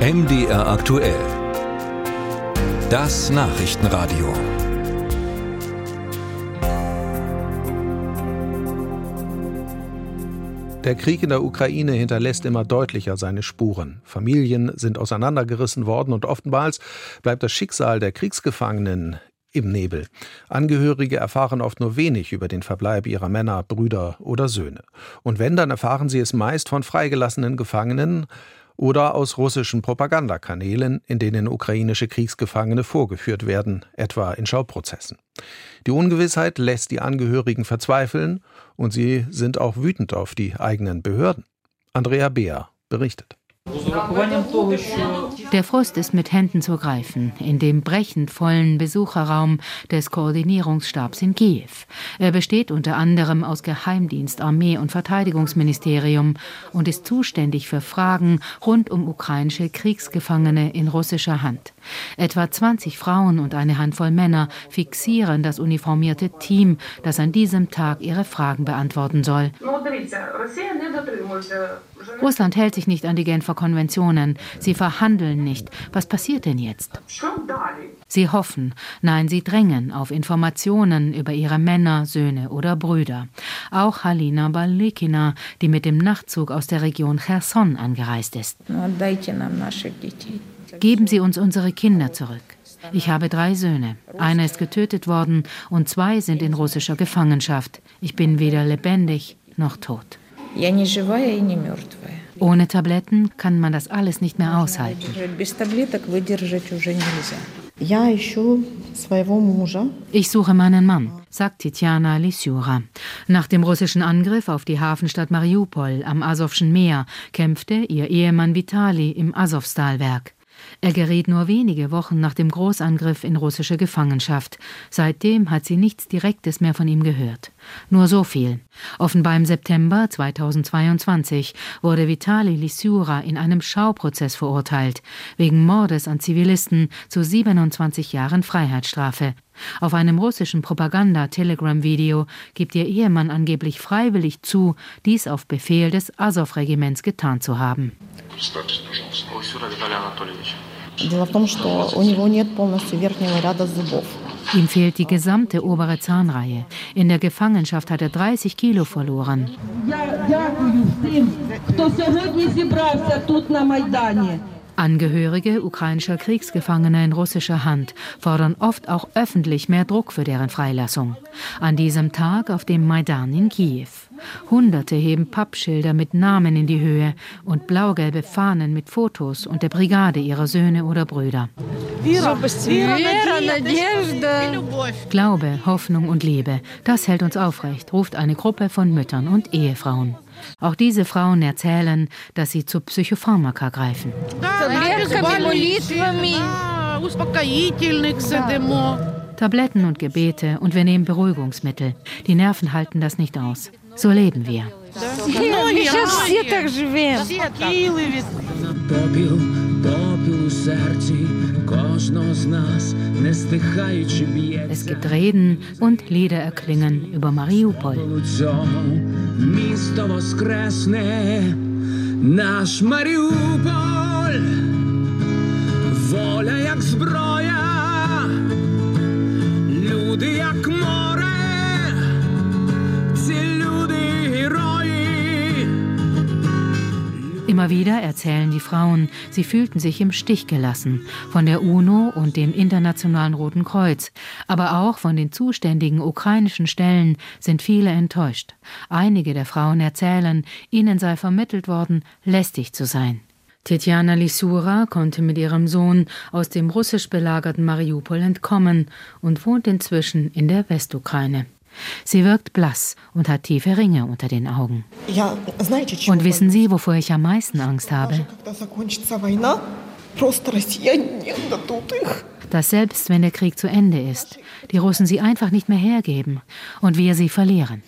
MDR aktuell. Das Nachrichtenradio. Der Krieg in der Ukraine hinterlässt immer deutlicher seine Spuren. Familien sind auseinandergerissen worden und oftmals bleibt das Schicksal der Kriegsgefangenen im Nebel. Angehörige erfahren oft nur wenig über den Verbleib ihrer Männer, Brüder oder Söhne. Und wenn, dann erfahren sie es meist von freigelassenen Gefangenen oder aus russischen Propagandakanälen, in denen ukrainische Kriegsgefangene vorgeführt werden, etwa in Schauprozessen. Die Ungewissheit lässt die Angehörigen verzweifeln und sie sind auch wütend auf die eigenen Behörden. Andrea Beer berichtet. Der Frust ist mit Händen zu greifen in dem brechend vollen Besucherraum des Koordinierungsstabs in Kiew. Er besteht unter anderem aus Geheimdienst, Armee und Verteidigungsministerium und ist zuständig für Fragen rund um ukrainische Kriegsgefangene in russischer Hand. Etwa 20 Frauen und eine Handvoll Männer fixieren das uniformierte Team, das an diesem Tag ihre Fragen beantworten soll. Russland hält sich nicht an die Genfer Konventionen. Sie verhandeln nicht. Was passiert denn jetzt? Sie hoffen, nein, sie drängen auf Informationen über ihre Männer, Söhne oder Brüder. Auch Halina Balikina, die mit dem Nachtzug aus der Region Cherson angereist ist. Geben Sie uns unsere Kinder zurück. Ich habe drei Söhne. Einer ist getötet worden und zwei sind in russischer Gefangenschaft. Ich bin weder lebendig noch tot. Ohne Tabletten kann man das alles nicht mehr aushalten. Ich suche meinen Mann, sagt Titjana Lisyura. Nach dem russischen Angriff auf die Hafenstadt Mariupol am Asowschen Meer kämpfte ihr Ehemann Vitali im Asowstalwerk. Er geriet nur wenige Wochen nach dem Großangriff in russische Gefangenschaft. Seitdem hat sie nichts Direktes mehr von ihm gehört. Nur so viel. Offenbar im September 2022 wurde Vitali Lisura in einem Schauprozess verurteilt, wegen Mordes an Zivilisten zu 27 Jahren Freiheitsstrafe. Auf einem russischen Propaganda-Telegram-Video gibt ihr Ehemann angeblich freiwillig zu, dies auf Befehl des Azov-Regiments getan zu haben. Ihm fehlt die gesamte obere Zahnreihe. In der Gefangenschaft hat er 30 Kilo verloren. Angehörige ukrainischer Kriegsgefangener in russischer Hand fordern oft auch öffentlich mehr Druck für deren Freilassung. An diesem Tag auf dem Maidan in Kiew. Hunderte heben Pappschilder mit Namen in die Höhe und blaugelbe Fahnen mit Fotos und der Brigade ihrer Söhne oder Brüder. Glaube, Hoffnung und Liebe, das hält uns aufrecht, ruft eine Gruppe von Müttern und Ehefrauen. Auch diese Frauen erzählen, dass sie zu Psychopharmaka greifen. Tabletten und Gebete und wir nehmen Beruhigungsmittel. Die Nerven halten das nicht aus. So leben wir. Es gibt Reden und Lieder erklingen über Mariupol. Наш Маріуполь, воля як зброя, Immer wieder erzählen die Frauen, sie fühlten sich im Stich gelassen von der UNO und dem Internationalen Roten Kreuz, aber auch von den zuständigen ukrainischen Stellen sind viele enttäuscht. Einige der Frauen erzählen, ihnen sei vermittelt worden, lästig zu sein. Tetjana Lisura konnte mit ihrem Sohn aus dem russisch belagerten Mariupol entkommen und wohnt inzwischen in der Westukraine. Sie wirkt blass und hat tiefe Ringe unter den Augen. Und wissen Sie, wovor ich am meisten Angst habe? Dass selbst wenn der Krieg zu Ende ist, die Russen sie einfach nicht mehr hergeben und wir sie verlieren.